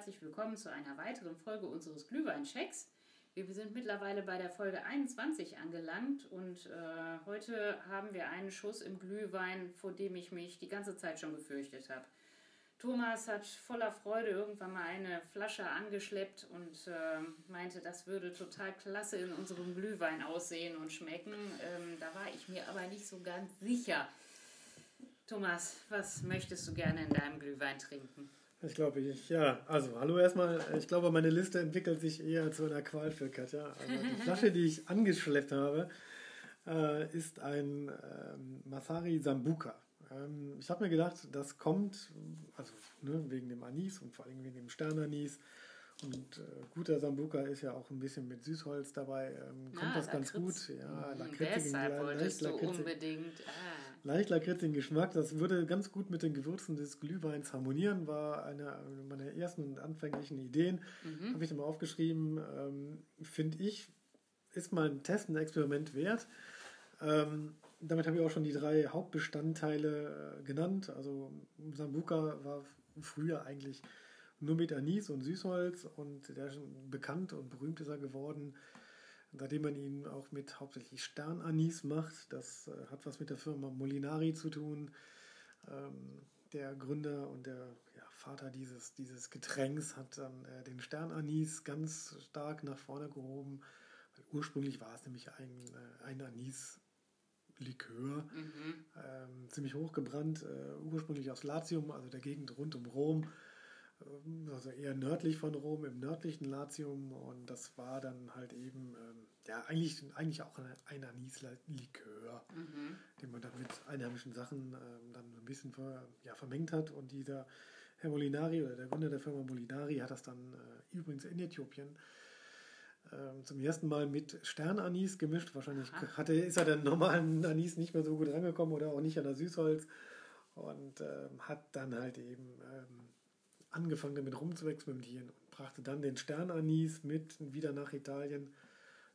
herzlich willkommen zu einer weiteren Folge unseres Glühweinchecks. Wir sind mittlerweile bei der Folge 21 angelangt und äh, heute haben wir einen Schuss im Glühwein, vor dem ich mich die ganze Zeit schon gefürchtet habe. Thomas hat voller Freude irgendwann mal eine Flasche angeschleppt und äh, meinte, das würde total klasse in unserem Glühwein aussehen und schmecken. Ähm, da war ich mir aber nicht so ganz sicher. Thomas, was möchtest du gerne in deinem Glühwein trinken? Ich glaube, ich, ja, also hallo erstmal. Ich glaube, meine Liste entwickelt sich eher zu einer Qual für Katja. Also die Flasche, die ich angeschleppt habe, äh, ist ein ähm, Masari Sambuka. Ähm, ich habe mir gedacht, das kommt, also ne, wegen dem Anis und vor allem wegen dem Sternanis und äh, guter Sambuka ist ja auch ein bisschen mit Süßholz dabei. Ähm, kommt ah, das ganz gut. Ja, mhm, lakritzigen, leicht, leicht, unbedingt. Ah. leicht lakritzigen Geschmack. Das würde ganz gut mit den Gewürzen des Glühweins harmonieren. War eine meiner ersten und anfänglichen Ideen. Mhm. Habe ich mal aufgeschrieben. Ähm, Finde ich, ist mal ein Test, ein Experiment wert. Ähm, damit habe ich auch schon die drei Hauptbestandteile äh, genannt. Also Sambuka war früher eigentlich nur mit Anis und Süßholz und der ist schon bekannt und berühmt ist er geworden, seitdem man ihn auch mit hauptsächlich Sternanis macht. Das äh, hat was mit der Firma Molinari zu tun. Ähm, der Gründer und der ja, Vater dieses, dieses Getränks hat dann äh, den Sternanis ganz stark nach vorne gehoben. Ursprünglich war es nämlich ein, äh, ein Anis. Likör, mhm. ähm, ziemlich hochgebrannt, äh, ursprünglich aus Latium, also der Gegend rund um Rom, also eher nördlich von Rom, im nördlichen Latium. Und das war dann halt eben, ähm, ja, eigentlich, eigentlich auch ein, Anis-Likör, mhm. den man dann mit einheimischen Sachen ähm, dann ein bisschen ver, ja, vermengt hat. Und dieser Herr Molinari oder der Gründer der Firma Molinari hat das dann äh, übrigens in Äthiopien äh, zum ersten Mal mit Sternanis gemischt. Wahrscheinlich hatte, ist er den normalen Anis nicht mehr so gut rangekommen oder auch nicht an der Süßholz. Und ähm, hat dann halt eben ähm, angefangen damit rumzuexperimentieren und brachte dann den Sternanis mit wieder nach Italien,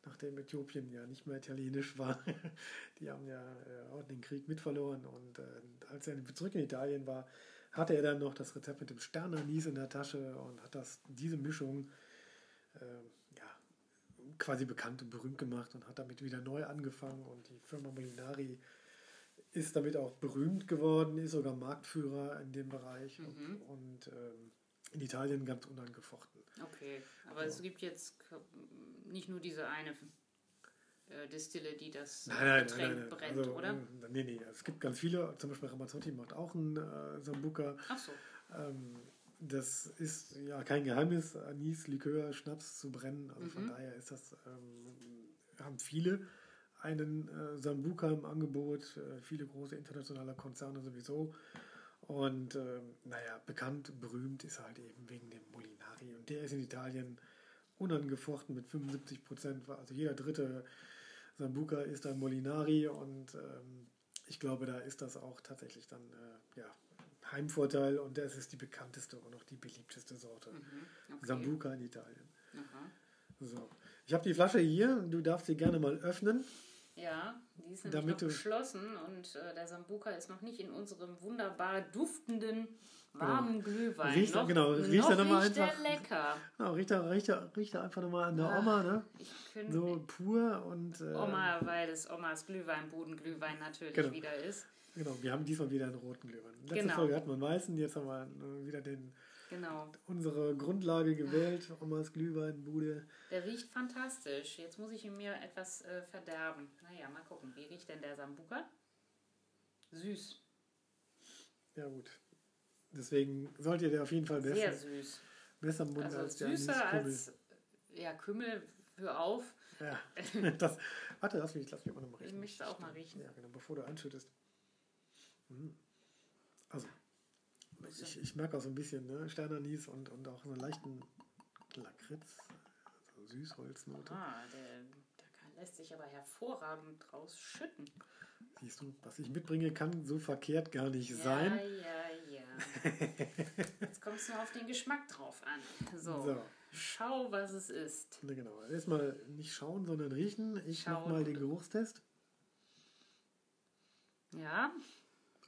nachdem Äthiopien ja nicht mehr italienisch war. Die haben ja äh, auch den Krieg mit verloren und äh, als er zurück in Italien war, hatte er dann noch das Rezept mit dem Sternanis in der Tasche und hat das, diese Mischung äh, ja, quasi bekannt und berühmt gemacht und hat damit wieder neu angefangen und die Firma Molinari ist damit auch berühmt geworden, ist sogar Marktführer in dem Bereich mhm. und, und ähm, in Italien ganz unangefochten. Okay, aber ja. es gibt jetzt nicht nur diese eine äh, Distille, die das nein, nein, Getränk nein, brennt, also, oder? Ähm, nee, nee, es gibt ganz viele, zum Beispiel Ramazzotti macht auch einen äh, Sambuca. Ach so. Ähm, das ist ja kein Geheimnis, Anis, Likör, Schnaps zu brennen. Also mhm. von daher ist das, ähm, haben viele einen äh, Sambuca im Angebot, äh, viele große internationale Konzerne sowieso. Und äh, naja, bekannt, berühmt ist halt eben wegen dem Molinari. Und der ist in Italien unangefochten mit 75 Prozent. Also jeder dritte Sambuca ist ein Molinari. Und ähm, ich glaube, da ist das auch tatsächlich dann äh, ja, Heimvorteil. Und das ist die bekannteste und auch die beliebteste Sorte. Mhm, okay. Sambuca in Italien. Aha. So. Ich habe die Flasche hier. Du darfst sie gerne mal öffnen. Ja, die ist nämlich Damit noch geschlossen und äh, der Sambuka ist noch nicht in unserem wunderbar duftenden, warmen genau. Glühwein. Riecht, noch, genau, riecht er nochmal einfach. lecker. Genau, riecht er, riecht er, riecht er einfach nochmal an der Ach, Oma, ne? so pur und. Äh, Oma, weil es Omas Glühwein, Bodenglühwein natürlich genau. wieder ist. Genau, wir haben diesmal wieder einen roten Glühwein. Letzte genau. Folge hatten wir einen weißen, jetzt haben wir äh, wieder den Genau. Unsere Grundlage gewählt, Omas Glühweinbude. Der riecht fantastisch. Jetzt muss ich ihn mir etwas äh, verderben. Naja, mal gucken. Wie riecht denn der Sambuka? Süß. Ja, gut. Deswegen sollte der auf jeden Fall besser. Sehr süß. Besser im Mund also als der süßer als ja, Kümmel, hör auf. Ja, das, warte, lass mich, lass mich mal nochmal riechen. Ich möchte auch mal riechen. Ja, genau, bevor du einschüttest. Mhm. Also, ich, ich merke auch so ein bisschen ne? Sternanis und, und auch so einen leichten Lakritz, also Süßholznote. Ah, der, lässt sich aber hervorragend draus schütten. Siehst du, was ich mitbringe, kann so verkehrt gar nicht ja, sein. Ja, ja, Jetzt kommst du auf den Geschmack drauf an. So. so. Schau, was es ist. Ne, genau. Erstmal nicht schauen, sondern riechen. Ich schauen. mach mal den Geruchstest. Ja.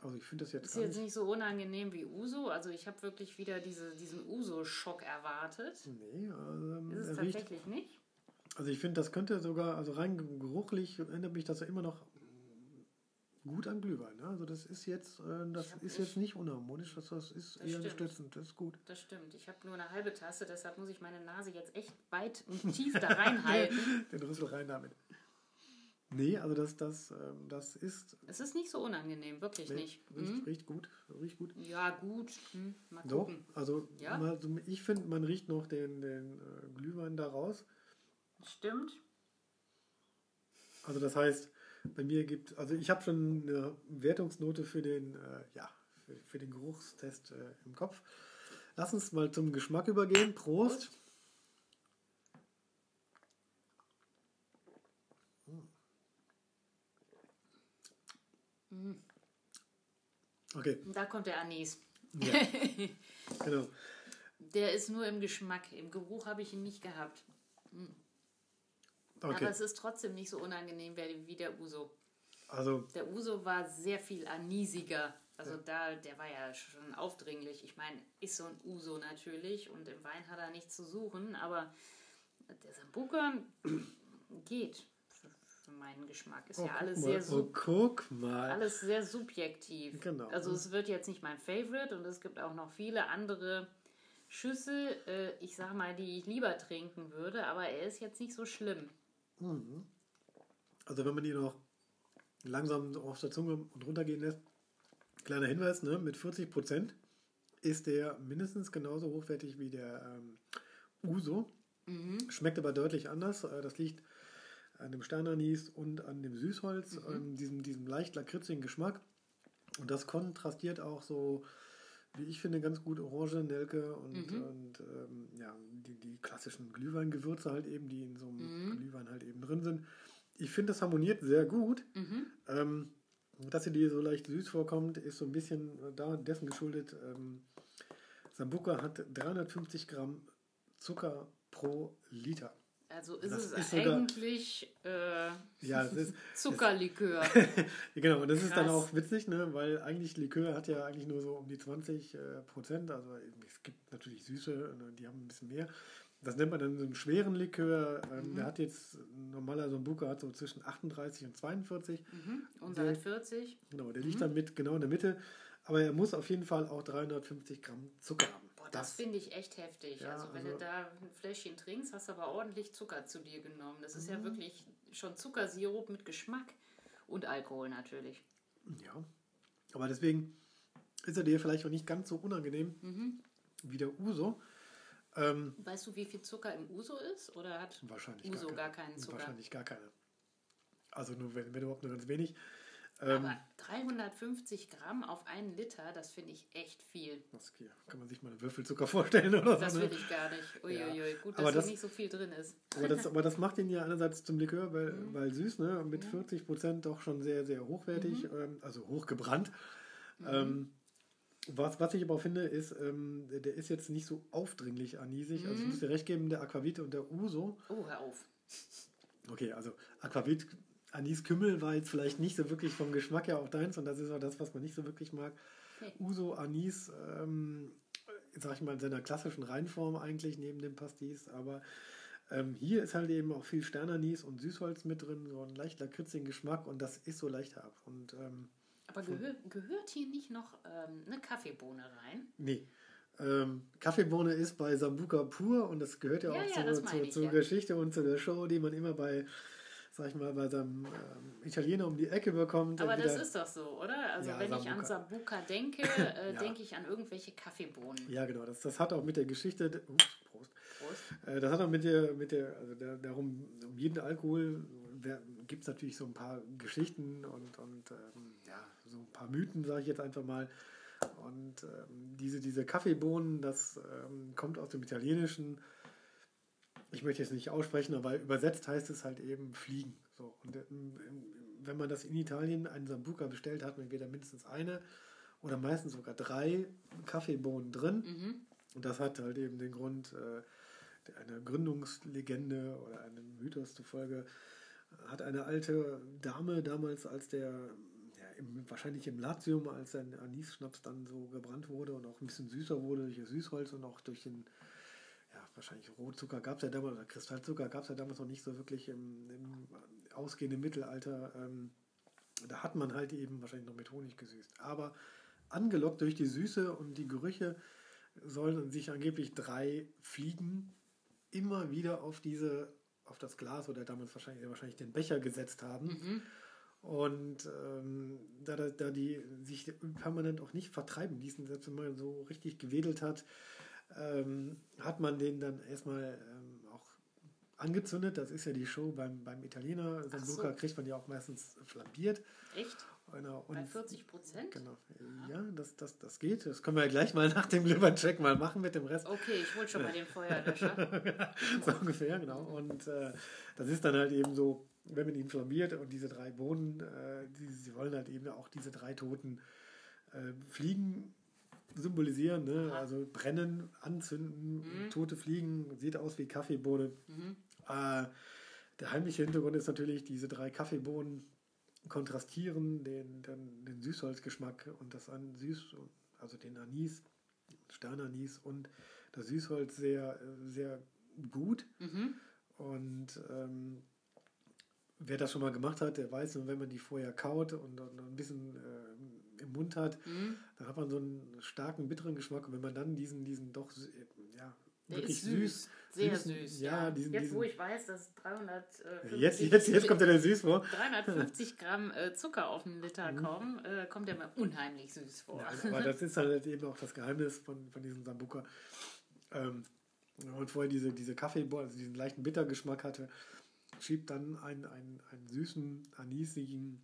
Also ich finde das jetzt Ist jetzt nicht so unangenehm wie Uso. Also ich habe wirklich wieder diese, diesen Uso-Schock erwartet. Nee, also, Ist es riecht- tatsächlich nicht? Also ich finde, das könnte sogar, also rein geruchlich erinnert mich das ja immer noch gut an Glühwein. Ne? Also das ist jetzt, äh, das ist nicht- jetzt nicht unharmonisch, das, das ist Das eher unterstützend, das ist gut. Das stimmt. Ich habe nur eine halbe Tasse, deshalb muss ich meine Nase jetzt echt weit und tief da reinhalten. Den Rüssel rein damit. Nee, also das, das, ähm, das ist, es ist nicht so unangenehm, wirklich nee, nicht. riecht, Hm? riecht gut, riecht gut. Ja, gut. Hm, mal So, gucken. also Ja? mal, ich finde, man riecht noch den, den äh, Glühwein da raus. Stimmt. Also das heißt, bei mir gibt, also ich habe schon eine Wertungsnote für den, äh, ja, für, für den Geruchstest äh, im Kopf. Lass uns mal zum Geschmack übergehen. Prost. Okay, Da kommt der Anis. ja, genau. Der ist nur im Geschmack. Im Geruch habe ich ihn nicht gehabt. Aber Okay, es ist trotzdem nicht so unangenehm wie der Uso. also Der Uso war sehr viel anisiger. Also da, der war ja schon aufdringlich. Ich meine, ist so ein Uso natürlich und im Wein hat er nichts zu suchen, aber der Sambuca geht für, meinen Geschmack. Ist oh, ja alles mal, sehr, oh, guck mal. alles sehr subjektiv. Genau. Also es wird jetzt nicht mein Favorite und es gibt auch noch viele andere Schüssel, äh, ich sag mal, die ich lieber trinken würde, aber er ist jetzt nicht so schlimm. Also wenn man ihn noch langsam auf der Zunge und runtergehen lässt, kleiner Hinweis, ne, mit 40 Prozent ist der mindestens genauso hochwertig wie der ähm, Uso. Schmeckt aber deutlich anders. Äh, Das liegt an dem Sternanis und an dem Süßholz, ähm, diesem, diesem leicht lakritzigen Geschmack. Und das kontrastiert auch so, wie ich finde, ganz gut Orange, Nelke und, und ähm, ja, die, die klassischen Glühweingewürze halt eben, die in so einem Glühwein halt eben drin sind. Ich finde, das harmoniert sehr gut. Ähm, dass sie dir so leicht süß vorkommt, ist so ein bisschen da dessen geschuldet. Ähm, Sambuca hat 350 Gramm Zucker pro Liter. Also ist Das es ist sogar- eigentlich äh, Ja, es ist, Zuckerlikör. genau, und das ist dann Krass. auch witzig, ne, weil eigentlich Likör hat ja eigentlich nur so um die 20 äh, Prozent. Also es gibt natürlich Süße, ne, die haben ein bisschen mehr. Das nennt man dann so einen schweren Likör. Ähm, Der hat jetzt, ein normaler Sambuca hat so zwischen 38 und 42. mhm. Unser hat 40. Genau, der liegt dann mit genau in der Mitte. Aber er muss auf jeden Fall auch 350 Gramm Zucker haben. Boah, das, finde ich echt heftig. Ja, also wenn also- du da ein Fläschchen trinkst, hast du aber ordentlich Zucker zu dir genommen. Das Mhm. ist ja wirklich schon Zuckersirup mit Geschmack und Alkohol natürlich. Ja. Aber deswegen ist er dir vielleicht auch nicht ganz so unangenehm Mhm. wie der Uso. Ähm, Weißt du, wie viel Zucker im Uso ist? Oder hat wahrscheinlich Uso gar, gar keinen Zucker? Wahrscheinlich gar keine. Also nur wenn, wenn überhaupt nur ganz wenig. Ähm, Aber 350 Gramm auf einen Liter, das finde ich echt viel. das hier kann man sich mal einen Würfelzucker vorstellen oder Das so. will Ne? ich gar nicht. Uiuiui, gut, Aber dass das- hier nicht so viel drin ist. Aber, das, aber das macht ihn ja einerseits zum Likör, weil, Mhm. weil süß, ne? mit 40 Prozent doch schon sehr, sehr hochwertig, Mhm. ähm, also hochgebrannt. Ähm, was, was ich aber auch finde, ist, ähm, der ist jetzt nicht so aufdringlich anisig. Also Mhm. ich muss dir recht geben, der Aquavit und der Uso. Oh, hör auf. Okay, also Aquavit, Anis Kümmel war jetzt vielleicht nicht so wirklich vom Geschmack her auch deins und das ist auch das, was man nicht so wirklich mag. Nee. Uso, Anis, ähm, sag ich mal, in seiner klassischen Reinform eigentlich neben dem Pastis, aber ähm, hier ist halt eben auch viel Sternanis und Süßholz mit drin, so ein leicht lakritzigen Geschmack und das ist so leicht herb. Und ähm, Aber gehör, gehört hier nicht noch ähm, eine Kaffeebohne rein? nee. Ähm, Kaffeebohne ist bei Sambuca pur und das gehört ja, Ja, auch ja, zur, ich, zur ja. Geschichte und zu der Show, die man immer bei, sag ich mal, bei seinem ähm, Italiener um die Ecke bekommt. Aber das ist doch so, oder? Also Ja, wenn ich an Sambuca. Sambuca denke, äh, Ja. denke ich an irgendwelche Kaffeebohnen. Ja, genau. Das, das hat auch mit der Geschichte. Ups, Prost. Prost. Äh, das hat auch mit der, mit der, also der, darum, um jeden Alkohol gibt es natürlich so ein paar Geschichten und, und ähm, ja, so ein paar Mythen, sage ich jetzt einfach mal. Und ähm, diese, diese Kaffeebohnen, das ähm, kommt aus dem Italienischen. Ich möchte es nicht aussprechen, aber übersetzt heißt es halt eben fliegen. So. Und ähm, wenn man das in Italien einen Sambuca bestellt, hat man entweder mindestens eine oder meistens sogar drei Kaffeebohnen drin. Mhm. Und das hat halt eben den Grund, äh, einer Gründungslegende oder einem Mythos zufolge hat eine alte Dame damals, als der ja, im, wahrscheinlich im Latium, als der Anis-Schnaps dann so gebrannt wurde und auch ein bisschen süßer wurde durch das Süßholz und auch durch den, ja, wahrscheinlich Rotzucker gab es ja damals, oder Kristallzucker gab es ja damals noch nicht so wirklich im, im ausgehenden Mittelalter. Ähm, da hat man halt eben wahrscheinlich noch mit Honig gesüßt. Aber angelockt durch die Süße und die Gerüche sollen sich angeblich drei Fliegen immer wieder auf diese, auf das Glas oder damals wahrscheinlich, wahrscheinlich den Becher gesetzt haben. Mhm. Und ähm, da, da die sich permanent auch nicht vertreiben ließen, selbst wenn man so richtig gewedelt hat, ähm, hat man den dann erstmal ähm, auch angezündet. Das ist ja die Show beim, beim Italiener. Sambuca so. kriegt man ja auch meistens flambiert. Echt? Genau. Bei 40 Prozent? Genau. Ja, das, das, das geht. Das können wir ja gleich mal nach dem Glühwein-Check mal machen mit dem Rest. Okay, ich hole schon mal den Feuerlöscher. so ungefähr, genau. Und äh, das ist dann halt eben so, wenn man ihn flambiert und diese drei Bohnen, äh, die, sie wollen halt eben auch diese drei toten äh, Fliegen symbolisieren, ne? also brennen, anzünden, mhm. tote Fliegen, sieht aus wie Kaffeebohne. Mhm. Äh, der heimliche Hintergrund ist natürlich, diese drei Kaffeebohnen kontrastieren den, den, den Süßholzgeschmack und das an Süß, also den Anis, Sternanis und das Süßholz sehr, sehr gut. Mhm. Und ähm, wer das schon mal gemacht hat, der weiß, wenn man die vorher kaut und, und ein bisschen äh, im Mund hat, mhm. dann hat man so einen starken, bitteren Geschmack. Und wenn man dann diesen, diesen doch ja, der wirklich süß. süß. Sehr süß. süß ja, ja. Diesen, jetzt, diesen, wo ich weiß, dass 350 äh, jetzt, jetzt, jetzt kommt der süß vor. 350 Gramm äh, Zucker auf einen Liter mhm. kommen, äh, kommt der mir unheimlich süß vor. Ja, aber das ist halt eben auch das Geheimnis von, von diesem Sambuca. Ähm, und vorher diese, diese Kaffeebohne, also diesen leichten Bittergeschmack hatte, schiebt dann einen, einen, einen süßen, anisigen,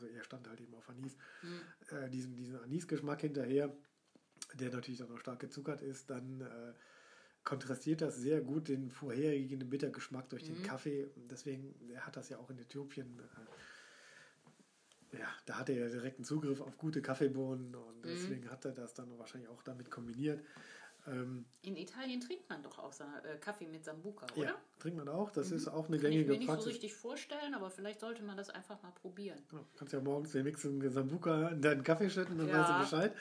also er stand halt eben auf Anis, mhm. äh, diesen, diesen Anisgeschmack hinterher, der natürlich auch noch stark gezuckert ist, dann äh, kontrastiert das sehr gut den vorherigen Bittergeschmack durch mhm. den Kaffee. Deswegen, er hat das ja auch in Äthiopien. Äh, ja, da hatte er direkten Zugriff auf gute Kaffeebohnen und mhm. deswegen hat er das dann wahrscheinlich auch damit kombiniert. Ähm, in Italien trinkt man doch auch äh, Kaffee mit Sambuca, oder? Ja, trinkt man auch. Das mhm. ist auch eine Kann gängige Praxis. Ich mir nicht so richtig vorstellen, aber vielleicht sollte man das einfach mal probieren. Ja, kannst ja morgens den Mix in Sambuca in deinen Kaffee schütten, dann ja. weißt du Bescheid.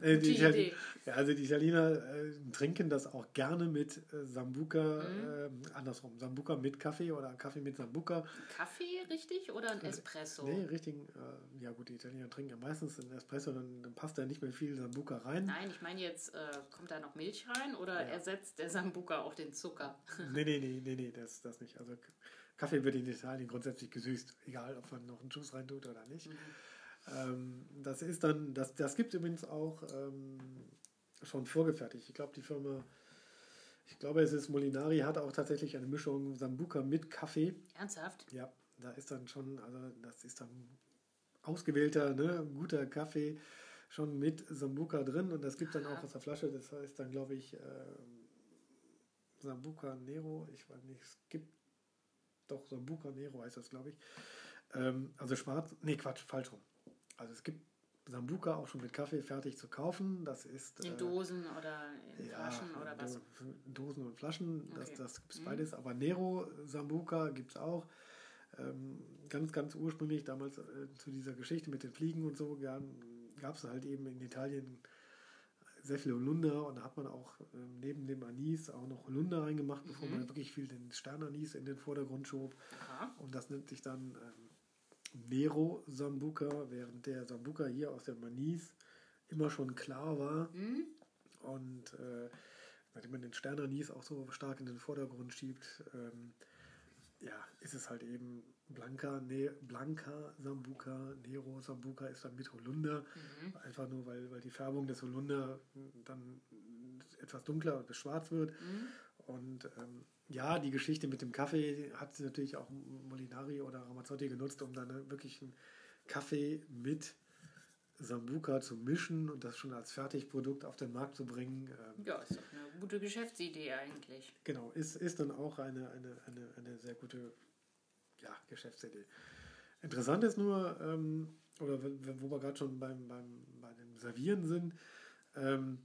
äh, die Idee. Ja, also die Italiener äh, trinken das auch gerne mit äh, Sambuca, mhm. äh, andersrum, Sambuca mit Kaffee oder Kaffee mit Sambuca. Kaffee richtig oder ein Espresso? nee, richtig. Äh, ja gut, die Italiener trinken ja meistens einen Espresso, dann, dann, passt da nicht mehr viel Sambuca rein. Nein, ich meine jetzt, kommt da noch Milch rein oder ja. ersetzt der Sambuca auch den Zucker? nee, nee, nee, nee, nee, das, das nicht. Also Kaffee wird in Italien grundsätzlich gesüßt, egal ob man noch einen Schuss rein tut oder nicht. Mhm. Ähm, das ist dann, das, das gibt es übrigens auch ähm, schon vorgefertigt. Ich glaube, die Firma, ich glaube, es ist Molinari, hat auch tatsächlich eine Mischung Sambuca mit Kaffee. Ernsthaft? Ja, da ist dann schon, also das ist dann ausgewählter, ne, guter Kaffee schon mit Sambuca drin und das gibt dann auch aus der Flasche. Das heißt dann, glaube ich, äh, Sambuca Nero. Ich weiß nicht, es gibt doch Sambuca Nero heißt das, glaube ich. Ähm, also schwarz, nee, Quatsch, falsch rum. Also es gibt Sambuca auch schon mit Kaffee fertig zu kaufen. Das ist. In äh, Dosen oder in ja, Flaschen oder was? Dosen und Flaschen, okay. das, das gibt es mhm. beides. Aber Nero Sambuca gibt es auch. Ähm, ganz, ganz ursprünglich damals äh, zu dieser Geschichte mit den Fliegen und so gab es halt eben in Italien sehr viel Holunder und da hat man auch ähm, neben dem Anis auch noch Holunder reingemacht, bevor mhm. man wirklich viel den Sternanis in den Vordergrund schob. Aha. Und das nennt sich dann ähm, Nero Sambuca, während der Sambuca hier aus dem Manis immer schon klar war. Mhm. Und äh, nachdem man den Sternanis auch so stark in den Vordergrund schiebt, ähm, ja, ist es halt eben Blanca, ne, Blanca Sambuca, Nero Sambuca ist dann mit Holunder. Mhm. Einfach nur, weil, weil die Färbung des Holunder dann etwas dunkler und schwarz wird. Mhm. Und ähm, ja, die Geschichte mit dem Kaffee hat natürlich auch Molinari oder Ramazzotti genutzt, um dann wirklich einen Kaffee mit Sambuca zu mischen und das schon als Fertigprodukt auf den Markt zu bringen. Ähm, ja, ist doch eine gute Geschäftsidee eigentlich. Genau, ist, ist dann auch eine, eine, eine, eine sehr gute ja, Geschäftsidee. Interessant ist nur, ähm, oder wo wir gerade schon beim, beim, bei dem Servieren sind, ähm,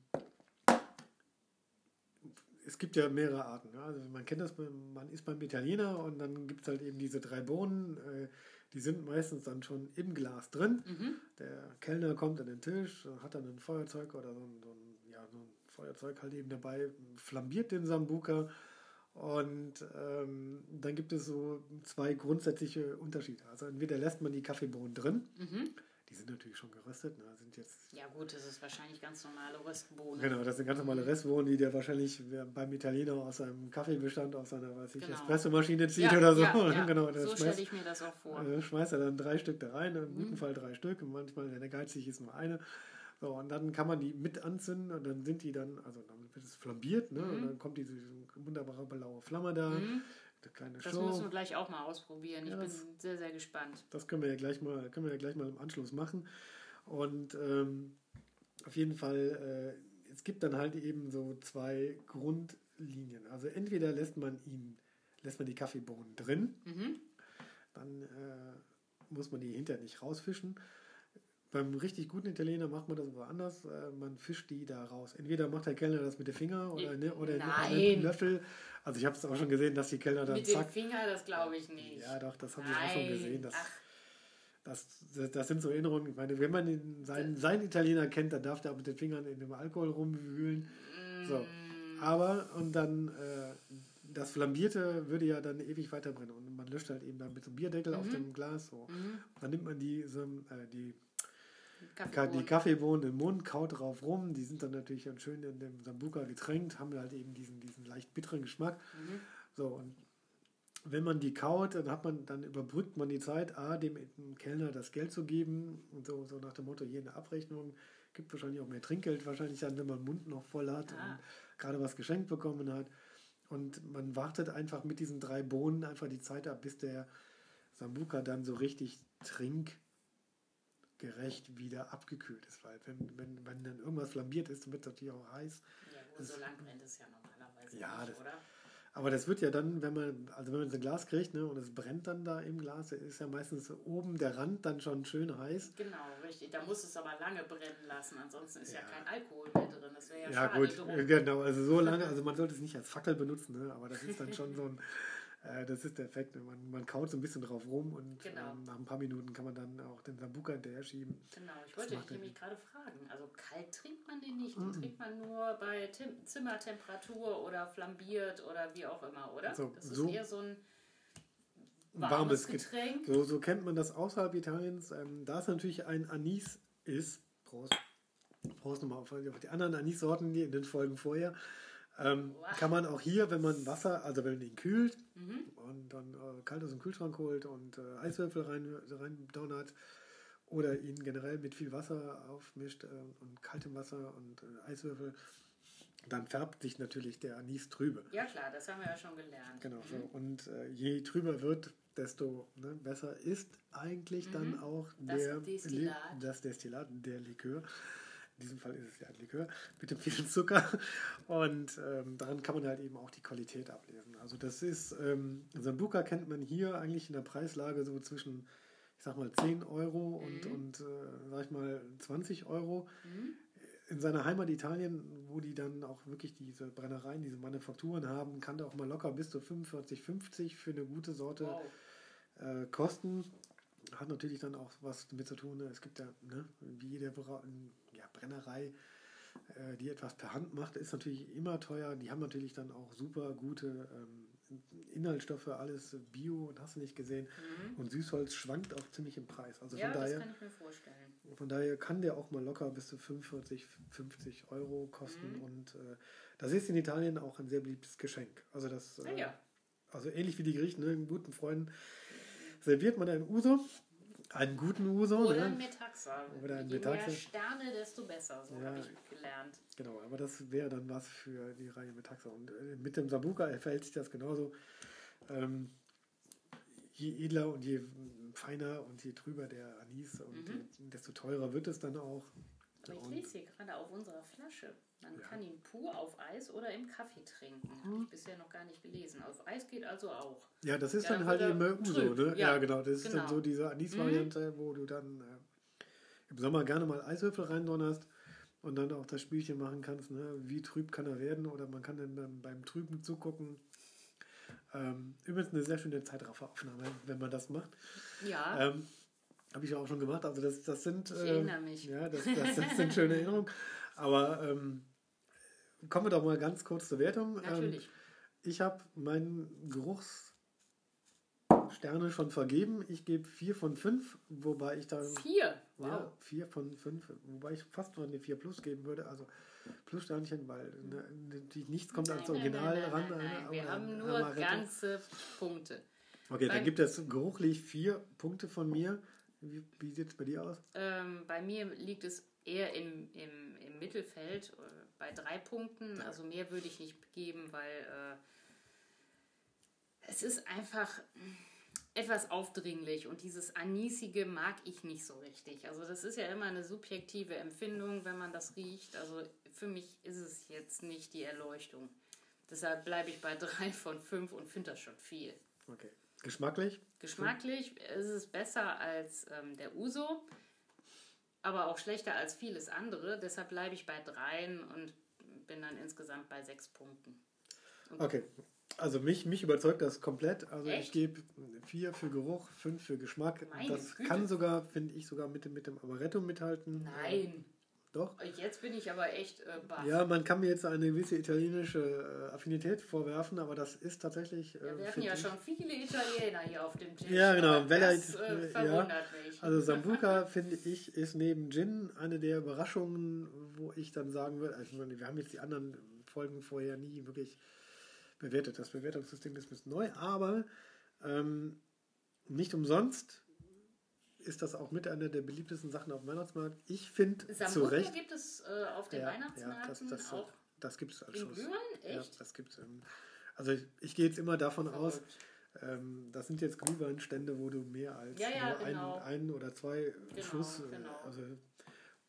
es gibt ja mehrere Arten. Also man kennt das, man ist beim Italiener und dann gibt es halt eben diese drei Bohnen, äh, Die sind meistens dann schon im Glas drin. Mhm. Der Kellner kommt an den Tisch, hat dann ein Feuerzeug oder so ein, so ein, ja, so ein Feuerzeug halt eben dabei, flambiert den Sambuka. Und ähm, dann gibt es so zwei grundsätzliche Unterschiede. Also entweder lässt man die Kaffeebohnen drin. Mhm die sind natürlich schon geröstet. Ne? Sind jetzt ja gut, das ist wahrscheinlich ganz normale Röstbohnen. Genau, das sind ganz normale Röstbohnen, die der wahrscheinlich beim Italiener aus seinem Kaffeebestand, aus seiner weiß ich, genau. Espressomaschine zieht ja, oder so. Ja, ja. genau, so stelle ich mir das auch vor. Äh, schmeißt er dann drei Stück da rein, im mhm. guten Fall drei Stück, manchmal, wenn er geizig ist, nur eine. So, und dann kann man die mit anzünden und dann sind die dann, also dann wird es flambiert, ne? Mhm. Und dann kommt diese wunderbare blaue Flamme da. Mhm kleine Show. Das müssen wir gleich auch mal ausprobieren. Ja, ich bin sehr, sehr gespannt. Das können wir ja gleich mal, können wir ja gleich mal im Anschluss machen. Und ähm, auf jeden Fall, äh, es gibt dann halt eben so zwei Grundlinien. Also entweder lässt man ihn, lässt man die Kaffeebohnen drin, mhm. dann äh, muss man die hinterher nicht rausfischen. Beim richtig guten Italiener macht man das aber anders. Äh, man fischt die da raus. Entweder macht der Kellner das mit dem Finger oder, ne, oder einen Löffel. Also ich habe es auch schon gesehen, dass die Kellner dann Mit zack, dem Finger, das glaube ich nicht. Ja, doch, das habe ich auch schon gesehen. Das, das, das, sind so Erinnerungen. Ich meine, wenn man den, seinen, seinen Italiener kennt, dann darf der auch mit den Fingern in dem Alkohol rumwühlen. Mm. So. Aber, und dann, äh, das Flambierte würde ja dann ewig weiterbrennen. Und man löscht halt eben dann mit so einem Bierdeckel mhm. auf dem Glas. So. Mhm. Dann nimmt man die, so, äh, die Kaffeebohnen. die Kaffeebohnen im Mund, kaut drauf rum. Die sind dann natürlich dann schön in dem Sambuka getränkt, haben halt eben diesen, diesen leicht bitteren Geschmack. Mhm. So, und wenn man die kaut, dann hat man, dann überbrückt man die Zeit, A, dem Kellner das Geld zu geben und so, so nach dem Motto, jede Abrechnung gibt wahrscheinlich auch mehr Trinkgeld, wahrscheinlich dann, wenn man den Mund noch voll hat ah. und gerade was geschenkt bekommen hat. Und man wartet einfach mit diesen drei Bohnen einfach die Zeit ab, bis der Sambuka dann so richtig trinkgerecht wieder abgekühlt ist. Weil wenn, wenn, wenn dann irgendwas flambiert ist, dann wird es natürlich auch heiß. Ja, gut, so lang brennt es ja normalerweise ja, nicht, das, oder? Aber das wird ja dann, wenn man, also wenn man so ein Glas kriegt, ne, und es brennt dann da im Glas, ist ja meistens oben der Rand dann schon schön heiß. Genau, richtig. Da muss es aber lange brennen lassen, ansonsten ist ja, ja kein Alkohol mehr drin. Das wäre ja, ja gut, drum. genau. Also so lange, also man sollte es nicht als Fackel benutzen, ne, aber das ist dann schon so ein äh, das ist der Effekt. Man, man kaut so ein bisschen drauf rum und genau. ähm, nach ein paar Minuten kann man dann auch den Sambuka hinterher schieben. Genau, ich wollte dich nämlich gerade fragen. Also kalt trinkt man den nicht, den mm trinkt man nur bei Tim Zimmertemperatur oder flambiert oder wie auch immer, oder? Also, das ist so eher so ein warmes, warmes Getränk. So, so kennt man das außerhalb Italiens. Ähm, da es natürlich ein Anis ist, Prost, Prost nochmal auf, auf die anderen Anissorten, die in den Folgen vorher, ähm, kann man auch hier, wenn man Wasser, also wenn man ihn kühlt mhm. und dann äh, kalt aus dem Kühlschrank holt und äh, Eiswürfel rein, rein donnert oder ihn generell mit viel Wasser aufmischt äh, und kaltem Wasser und äh, Eiswürfel, dann färbt sich natürlich der Anis trübe. Ja klar, das haben wir ja schon gelernt. Genau, mhm. so. und äh, je trüber wird, desto ne, besser ist eigentlich mhm. dann auch das der Destillat. das Destillat, der Likör. In diesem Fall ist es ja ein Likör mit dem vielen Zucker. Und ähm, daran kann man halt eben auch die Qualität ablesen. Also das ist, ähm, Sambuca kennt man hier eigentlich in der Preislage so zwischen, ich sag mal, 10 Euro und, mhm. und äh, sag ich mal, 20 Euro. Mhm. In seiner Heimat Italien, wo die dann auch wirklich diese Brennereien, diese Manufakturen haben, kann der auch mal locker bis zu 45, 50 für eine gute Sorte wow. äh, kosten hat natürlich dann auch was damit zu tun. Ne? Es gibt ja, ne, wie jede Brennerei, äh, die etwas per Hand macht, ist natürlich immer teuer. Die haben natürlich dann auch super gute ähm, Inhaltsstoffe, alles Bio und hast du nicht gesehen. Mhm. Und Süßholz schwankt auch ziemlich im Preis. Also ja, von daher, das kann ich mir vorstellen. Von daher kann der auch mal locker bis zu 45, 50 Euro kosten. Mhm. Und äh, das ist in Italien auch ein sehr beliebtes Geschenk. Also das, äh, ja. also ähnlich wie die Griechen, ne, guten Freunden serviert man ein Uso einen guten Uso. Oder ne? ein Metaxa. Oder ein Je Metaxa. mehr Sterne, desto besser. So ja, habe ich gelernt. Genau, aber das wäre dann was für die Reihe Metaxa. Und äh, mit dem Sambuka verhält sich das genauso. Ähm, je edler und je feiner und je trüber der Anis und mhm. desto teurer wird es dann auch. Aber ich lese hier gerade auf unserer Flasche. Man ja. kann ihn pur auf Eis oder im Kaffee trinken. Mhm. Habe ich bisher noch gar nicht gelesen. Auf Eis geht also auch. Ja, das ist ja, dann halt immer Uso, ne? Ja, ja, genau. Das ist genau. dann so diese Anis-Variante, mhm. wo du dann äh, im Sommer gerne mal Eiswürfel reindonnerst und dann auch das Spielchen machen kannst, ne? wie trüb kann er werden oder man kann dann beim Trüben zugucken. Ähm, übrigens eine sehr schöne Zeitrafferaufnahme, wenn man das macht. Ja. Ähm, Habe ich ja auch schon gemacht. Also das, das sind. Ich erinnere mich. Ja, das, das, das sind schöne Erinnerungen. Aber ähm, kommen wir doch mal ganz kurz zur Wertung. Natürlich. Ähm, ich habe meinen Geruchssterne schon vergeben. Ich gebe 4 von 5, wobei ich da. Vier. Wow. Ja, 4 von 5, wobei ich fast noch eine 4 plus geben würde. Also Plussternchen, weil ne, natürlich nichts kommt ans Nein, nein, Original nein, ran. nein, nein. aber Wir haben nur ganze Punkte. Okay, dann Beim- gibt es geruchlich 4 Punkte von mir. Wie, wie sieht es bei dir aus? Ähm, bei mir liegt es eher im, im, im Mittelfeld äh, bei drei Punkten. Also mehr würde ich nicht geben, weil äh, es ist einfach etwas aufdringlich und dieses Anisige mag ich nicht so richtig. Also das ist ja immer eine subjektive Empfindung, wenn man das riecht. Also für mich ist es jetzt nicht die Erleuchtung. Deshalb bleibe ich bei drei von fünf und finde das schon viel. Okay. Geschmacklich? Geschmacklich ist es besser als ähm, der Uso, aber auch schlechter als vieles andere. Deshalb bleibe ich bei dreien und bin dann insgesamt bei sechs Punkten. Okay. Also mich, mich überzeugt das komplett. Also ich Echt? gebe 4 für Geruch, 5 für Geschmack. Meine das Güte. kann sogar, finde ich, sogar mit, dem- mit dem Amaretto mithalten. Nein, Doch. jetzt bin ich aber echt äh, baff. Ja, man kann mir jetzt eine gewisse italienische äh, Affinität vorwerfen, aber das ist tatsächlich. Wir Äh, hatten ja ich- schon viele Italiener hier auf dem Tisch. Ja, genau. Bella- Das äh, ja. verwundert mich. Also Sambuca, finde ich, ist neben Gin eine der Überraschungen, wo ich dann sagen würde, also wir haben jetzt die anderen Folgen vorher nie wirklich bewertet. Das Bewertungssystem ist ein bisschen neu, aber ähm, nicht umsonst ist das auch mit einer der beliebtesten Sachen auf dem Weihnachtsmarkt. Ich finde zu Recht. gibt es äh, auf den Ja, ja, Weihnachtsmärkten das, das, auch das gibt es als Schuss. Glühwein? Ja, Echt? das gibt's. Ähm, also ich, ich gehe jetzt immer davon aus, Verrückt. ähm, das sind jetzt Glühweinstände, wo du mehr als Ja, ja, nur genau. ein, ein oder zwei Genau, Schuss, äh, genau. also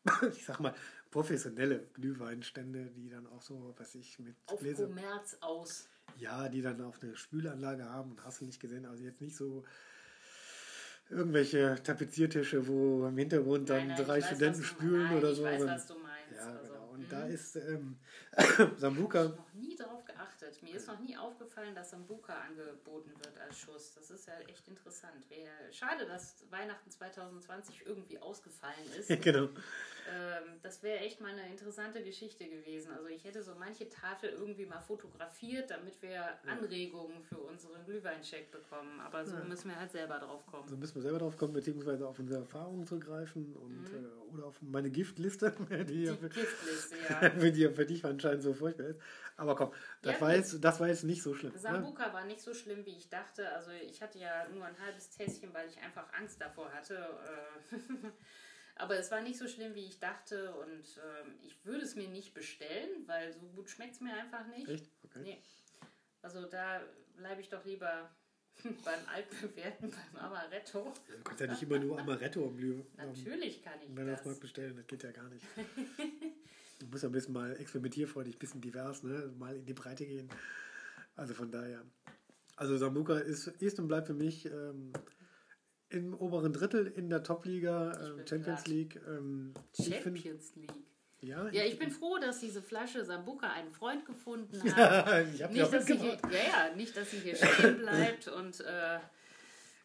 ich sag mal, professionelle Glühweinstände, die dann auch so, was ich mit Auf Gläser, Kommerz aus. ja, die dann auch eine Spülanlage haben und hast du nicht gesehen, also jetzt nicht so irgendwelche Tapeziertische, wo im Hintergrund dann Nein, nein, drei ich weiß, Studenten spülen oder ich so. weiß, sondern- was du meinst. ja, also. Und mhm. da ist ähm, Ich Sambuca, habe noch nie darauf geachtet. Mir ist noch nie aufgefallen, dass Sambuca angeboten wird als Schuss. Das ist ja echt interessant. Schade, dass Weihnachten 2020 irgendwie ausgefallen ist. genau. ähm, das wäre echt mal eine interessante Geschichte gewesen. Also ich hätte so manche Tafel irgendwie mal fotografiert, damit wir Anregungen für unseren Glühweincheck bekommen. Aber so müssen wir halt selber drauf kommen. So müssen wir selber drauf kommen, beziehungsweise auf unsere Erfahrungen zurückgreifen und äh, oder auf meine Giftliste, die, ja. Die für, Giftliste, ja. die ja für dich anscheinend so furchtbar ist. Aber komm, das, Ja, war, jetzt, das war jetzt nicht so schlimm. Ne? Sambuca war nicht so schlimm, wie ich dachte. Also ich hatte ja nur ein halbes Tässchen, weil ich einfach Angst davor hatte. äh. Aber es war nicht so schlimm, wie ich dachte. Und ähm, ich würde es mir nicht bestellen, weil so gut schmeckt es mir einfach nicht. Echt? Okay. Nee. Also da bleibe ich doch lieber beim altbewährten, beim Amaretto. Du kannst ja nicht immer nur Amaretto am Glüh Natürlich kann ich Weihnachtsmarkt das. bestellen, das geht ja gar nicht. Du musst ja ein bisschen mal experimentierfreudig, ein bisschen divers, ne? mal in die Breite gehen. Also von daher. Also Sambuca ist, ist und bleibt für mich ähm, im oberen Drittel in der Top-Liga, bin Champions. League. Ähm, ich find- Champions League. Ja, Ja, ich bin froh, dass diese Flasche Sambuca einen Freund gefunden hat. ich habe Nicht dass, sie hier, ja, ja, nicht, dass sie hier stehen bleibt und äh,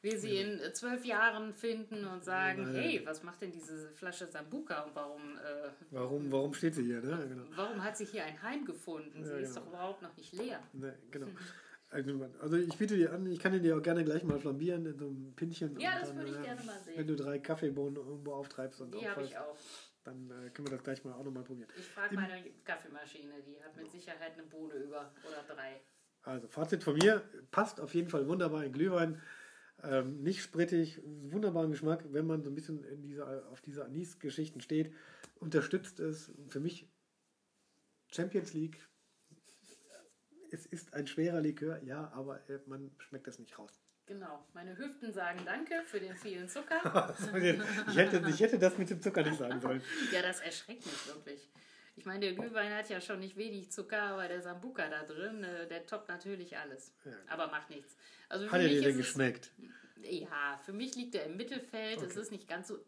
wir sie in zwölf Jahren finden und sagen, Nein. hey, was macht denn diese Flasche Sambuca und warum, äh, Warum, warum steht sie hier? Ne? Genau. warum hat sie hier ein Heim gefunden? Sie Ja, ist genau. doch überhaupt noch nicht leer. Ne, genau. Also, also ich biete dir an, ich kann dir auch gerne gleich mal flambieren in so einem Pinchen. Ja, und das dann, würde ich äh, gerne mal sehen. Wenn du drei Kaffeebohnen irgendwo auftreibst und Die habe ich auch. Dann äh, können wir das gleich mal auch nochmal probieren. Ich frage meine Kaffeemaschine, die hat mit Sicherheit eine Bohne über oder drei. Also Fazit von mir, passt auf jeden Fall wunderbar in Glühwein. Ähm, nicht sprittig, wunderbaren Geschmack, wenn man so ein bisschen in dieser, auf diese Anis-Geschichten steht. Unterstützt es für mich Champions League. Es ist ein schwerer Likör, ja, aber äh, man schmeckt es nicht raus. Genau, meine Hüften sagen Danke für den vielen Zucker. ich, hätte, ich hätte das mit dem Zucker nicht sagen sollen. Ja, das erschreckt mich wirklich. Ich meine, der Glühwein hat ja schon nicht wenig Zucker, aber der Sambuca da drin, äh, der toppt natürlich alles. Ja. Aber macht nichts. Also Hat er dir denn es- geschmeckt? Ja, für mich liegt er im Mittelfeld. Es Okay. ist nicht ganz so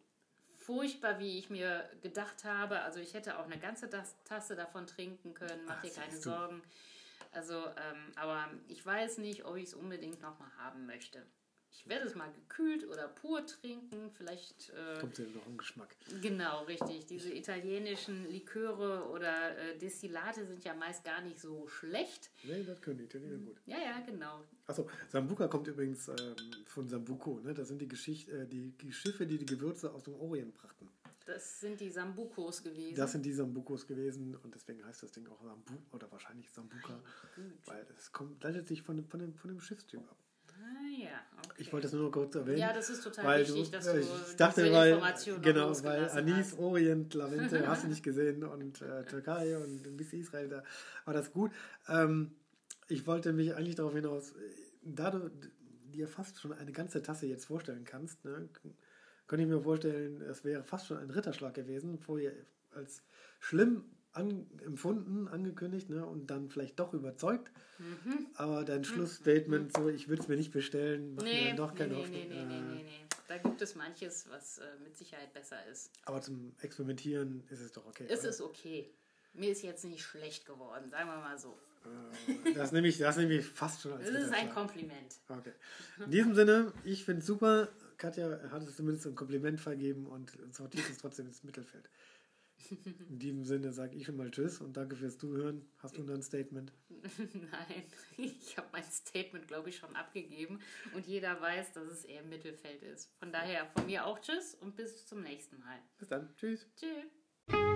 furchtbar, wie ich mir gedacht habe. Also ich hätte auch eine ganze Tas- Tasse davon trinken können, mach Ach, dir keine siehst du. Also, ähm, aber ich weiß nicht, ob ich es unbedingt nochmal haben möchte. Ich werde es mal gekühlt oder pur trinken. Vielleicht. Äh, Kommt ja noch im Geschmack. Genau, richtig. Diese italienischen Liköre oder äh, Destillate sind ja meist gar nicht so schlecht. Nee, das können die Italiener gut. Ja, ja, genau. Achso, Sambuca kommt übrigens ähm, von Sambuco. Ne? Das sind die, Geschicht äh, die, die Schiffe, die die Gewürze aus dem Orient brachten. Das sind die Sambukos gewesen. Das sind die Sambukos gewesen und deswegen heißt das Ding auch Sambu oder wahrscheinlich Sambuca, weil es kommt, leitet sich von, dem- von, dem, von dem Schiffstyp ab. Ah ja, okay. Ich wollte das nur noch kurz erwähnen. Ja, das ist total weil wichtig, du, dass du ich dachte, diese weil, Information genau, weil Anis, hast. Orient, Lavente, hast du nicht gesehen und äh, Türkei und ein bisschen Israel, da war das gut. Ähm, ich wollte mich eigentlich darauf hinaus, äh, da du dir fast schon eine ganze Tasse jetzt vorstellen kannst, ne, könnte ich mir vorstellen, es wäre fast schon ein Ritterschlag gewesen, vorher als schlimm an, empfunden, angekündigt ne, und dann vielleicht doch überzeugt. Mhm. Aber dein Schlussstatement, so ich würde es mir nicht bestellen, macht mir Nee, dann doch keine nee, Hoffnung. nee, nee, nee, Äh, nee, nee. Da gibt es manches, was äh, mit Sicherheit besser ist. Aber zum Experimentieren ist es doch okay. Es oder? ist okay. Mir ist jetzt nicht schlecht geworden, sagen wir mal so. Äh, das nehme ich, das nehme ich fast schon als Das ist ein. Kompliment. Okay. In diesem Sinne, ich finde es super. Katja hat es zumindest ein Kompliment vergeben und sortiert es trotzdem ins Mittelfeld. In diesem Sinne sage ich schon mal Tschüss und danke fürs Zuhören. Hast du noch ein Statement? Nein, ich habe mein Statement, glaube ich, schon abgegeben und jeder weiß, dass es eher im Mittelfeld ist. Von daher von mir auch Tschüss und bis zum nächsten Mal. Bis dann. Tschüss. Tschüss.